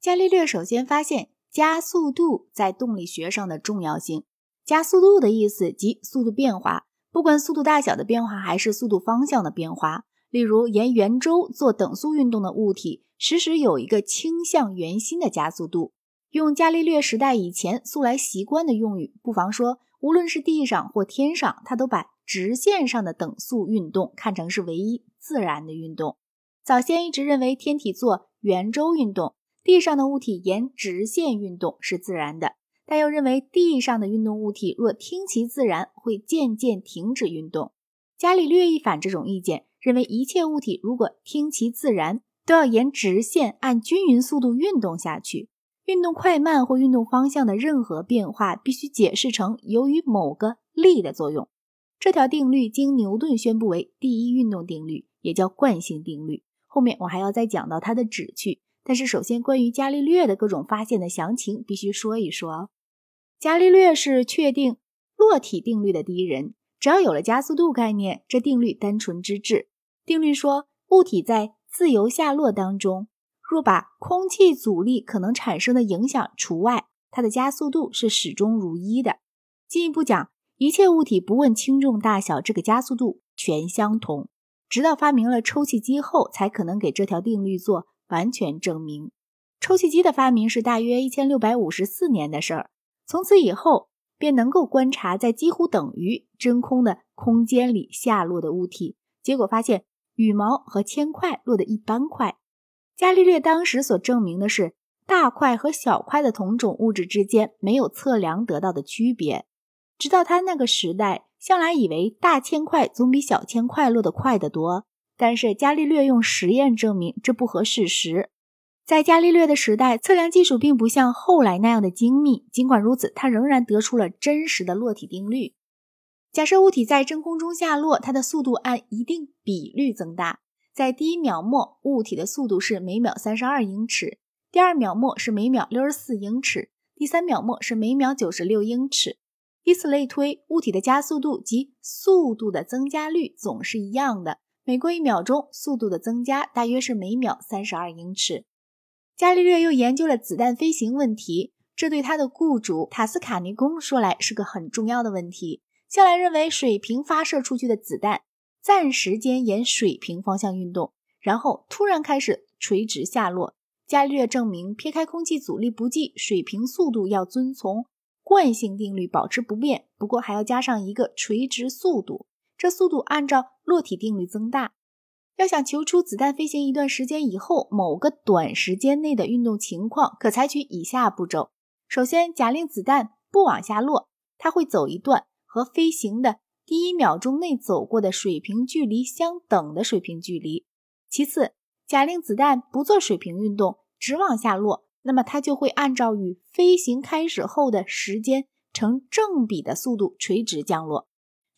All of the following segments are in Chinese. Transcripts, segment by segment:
伽利略首先发现加速度在动力学上的重要性。加速度的意思即速度变化，不管速度大小的变化还是速度方向的变化。例如，沿圆周做等速运动的物体，时时有一个倾向圆心的加速度。用伽利略时代以前素来习惯的用语，不妨说，无论是地上或天上，他都把直线上的等速运动看成是唯一自然的运动。早先一直认为天体做圆周运动，地上的物体沿直线运动是自然的，但又认为地上的运动物体若听其自然，会渐渐停止运动。伽利略一反这种意见，认为一切物体如果听其自然，都要沿直线按均匀速度运动下去。运动快慢或运动方向的任何变化，必须解释成由于某个力的作用。这条定律经牛顿宣布为第一运动定律，也叫惯性定律。后面我还要再讲到它的旨趣。但是首先，关于伽利略的各种发现的详情，必须说一说。伽利略是确定落体定律的第一人。只要有了加速度概念，这定律单纯之至。定律说，物体在自由下落当中。若把空气阻力可能产生的影响除外，它的加速度是始终如一的。进一步讲，一切物体不问轻重大小，这个加速度全相同。直到发明了抽气机后，才可能给这条定律做完全证明。抽气机的发明是大约一千六百五十四年的事儿，从此以后便能够观察在几乎等于真空的空间里下落的物体，结果发现羽毛和铅块落得一般快。伽利略当时所证明的是，大块和小块的同种物质之间没有测量得到的区别。直到他那个时代，向来以为大铅块总比小铅块落得快得多。但是伽利略用实验证明这不合事实。在伽利略的时代，测量技术并不像后来那样的精密。尽管如此，他仍然得出了真实的落体定律。假设物体在真空中下落，它的速度按一定比率增大。在第一秒末，物体的速度是每秒三十二英尺；第二秒末是每秒六十四英尺；第三秒末是每秒九十六英尺。以此类推，物体的加速度及速度的增加率总是一样的。每过一秒钟，速度的增加大约是每秒三十二英尺。伽利略又研究了子弹飞行问题，这对他的雇主塔斯卡尼宫说来是个很重要的问题。向来认为水平发射出去的子弹。暂时间沿水平方向运动，然后突然开始垂直下落。伽利略证明，撇开空气阻力不计，水平速度要遵从惯性定律保持不变，不过还要加上一个垂直速度，这速度按照落体定律增大。要想求出子弹飞行一段时间以后某个短时间内的运动情况，可采取以下步骤：首先，假令子弹不往下落，它会走一段和飞行的。第一秒钟内走过的水平距离相等的水平距离。其次，假令子弹不做水平运动，直往下落，那么它就会按照与飞行开始后的时间成正比的速度垂直降落。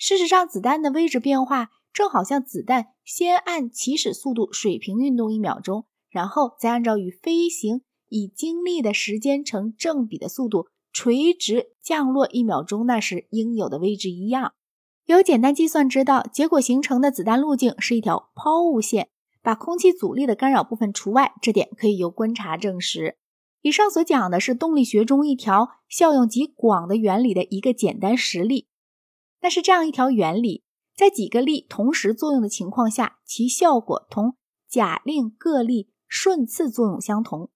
事实上，子弹的位置变化正好像子弹先按起始速度水平运动一秒钟，然后再按照与飞行已经历的时间成正比的速度垂直降落一秒钟那时应有的位置一样。有简单计算知道，结果形成的子弹路径是一条抛物线，把空气阻力的干扰部分除外，这点可以由观察证实。以上所讲的是动力学中一条效用极广的原理的一个简单实例。那是这样一条原理，在几个力同时作用的情况下，其效果同假令各力顺次作用相同。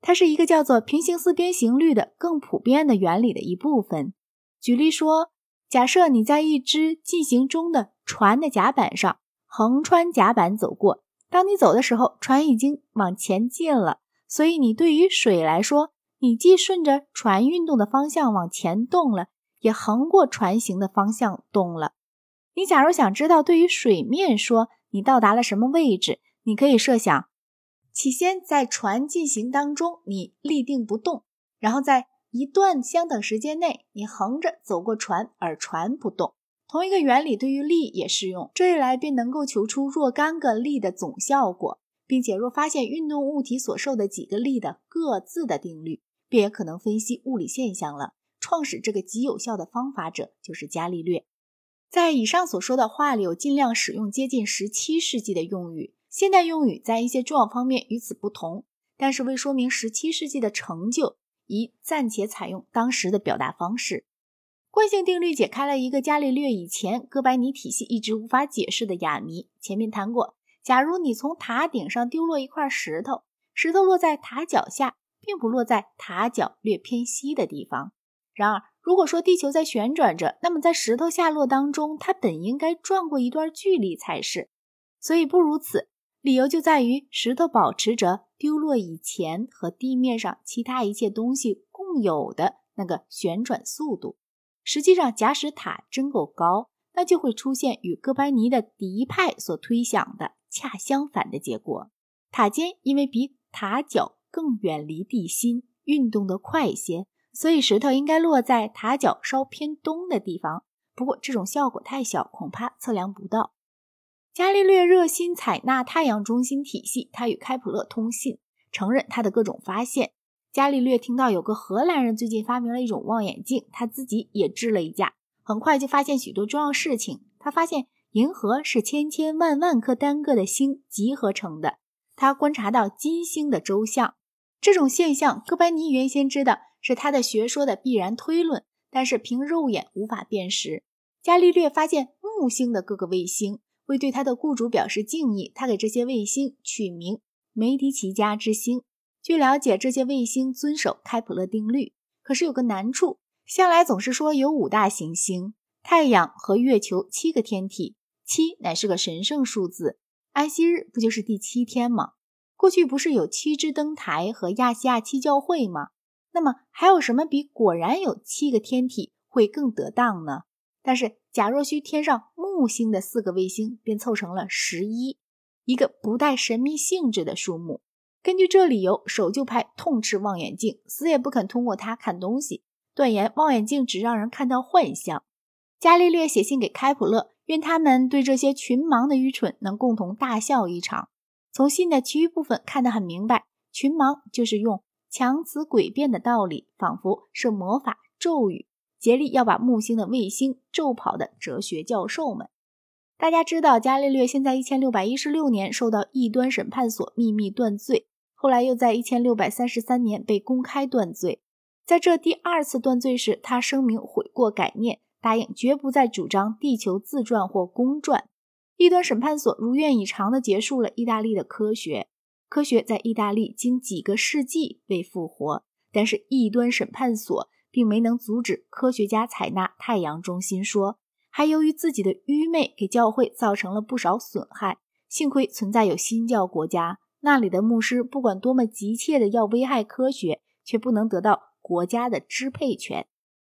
它是一个叫做平行四边形律的更普遍的原理的一部分。举例说。假设你在一只进行中的船的甲板上横穿甲板走过，当你走的时候，船已经往前进了，所以你对于水来说，你既顺着船运动的方向往前动了，也横过船行的方向动了。你假如想知道对于水面说你到达了什么位置，你可以设想，起先在船进行当中你立定不动，然后在。一段相等时间内，你横着走过船，而船不动。同一个原理对于力也适用。这一来便能够求出若干个力的总效果，并且若发现运动物体所受的几个力的各自的定律，便也可能分析物理现象了。创始这个极有效的方法者就是伽利略。在以上所说的话里，我尽量使用接近十七世纪的用语。现代用语在一些重要方面与此不同。但是为说明十七世纪的成就，宜暂且采用当时的表达方式。惯性定律解开了一个伽利略以前哥白尼体系一直无法解释的哑谜。前面谈过，假如你从塔顶上丢落一块石头，石头落在塔脚下，并不落在塔脚略偏西的地方。然而，如果说地球在旋转着，那么在石头下落当中，它本应该转过一段距离才是。所以不如此，理由就在于石头保持着丢落以前和地面上其他一切东西共有的那个旋转速度。实际上，假使塔真够高，那就会出现与哥白尼的第一派所推想的恰相反的结果。塔尖因为比塔脚更远离地心，运动得快些，所以石头应该落在塔脚稍偏东的地方。不过这种效果太小，恐怕测量不到。伽利略热心采纳太阳中心体系，他与开普勒通信，承认他的各种发现。伽利略听到有个荷兰人最近发明了一种望远镜，他自己也制了一架，很快就发现许多重要事情。他发现银河是千千万万颗单个的星集合成的。他观察到金星的周相，这种现象，哥白尼原先知道是他的学说的必然推论，但是凭肉眼无法辨识。伽利略发现木星的各个卫星，为对他的雇主表示敬意，他给这些卫星取名梅迪奇家之星。据了解，这些卫星遵守开普勒定律。可是有个难处，向来总是说有五大行星：太阳和月球七个天体，七乃是个神圣数字。安息日不就是第七天吗？过去不是有七支灯台和亚细亚七教会吗？那么还有什么比果然有七个天体会更得当呢？但是假若需添上木星的四个卫星，便凑成了十一，一个不带神秘性质的数目。根据这理由，守旧派痛斥望远镜，死也不肯通过它看东西，断言望远镜只让人看到幻象。伽利略写信给开普勒，愿他们对这些群盲的愚蠢能共同大笑一场。从信的其余部分看得很明白，群盲就是用强词诡辩的道理，仿佛是魔法咒语，竭力要把木星的卫星咒跑的哲学教授们。大家知道，伽利略现在一千六百一十六年受到异端审判所秘密断罪。后来又在一千六百三十三年被公开断罪，在这第二次断罪时，他声明悔过改念，答应绝不再主张地球自转或公转。异端审判所如愿以偿地结束了意大利的科学，科学在意大利经几个世纪被复活，但是异端审判所并没能阻止科学家采纳太阳中心说，还由于自己的愚昧给教会造成了不少损害。幸亏存在有新教国家。那里的牧师不管多么急切的要危害科学，却不能得到国家的支配权。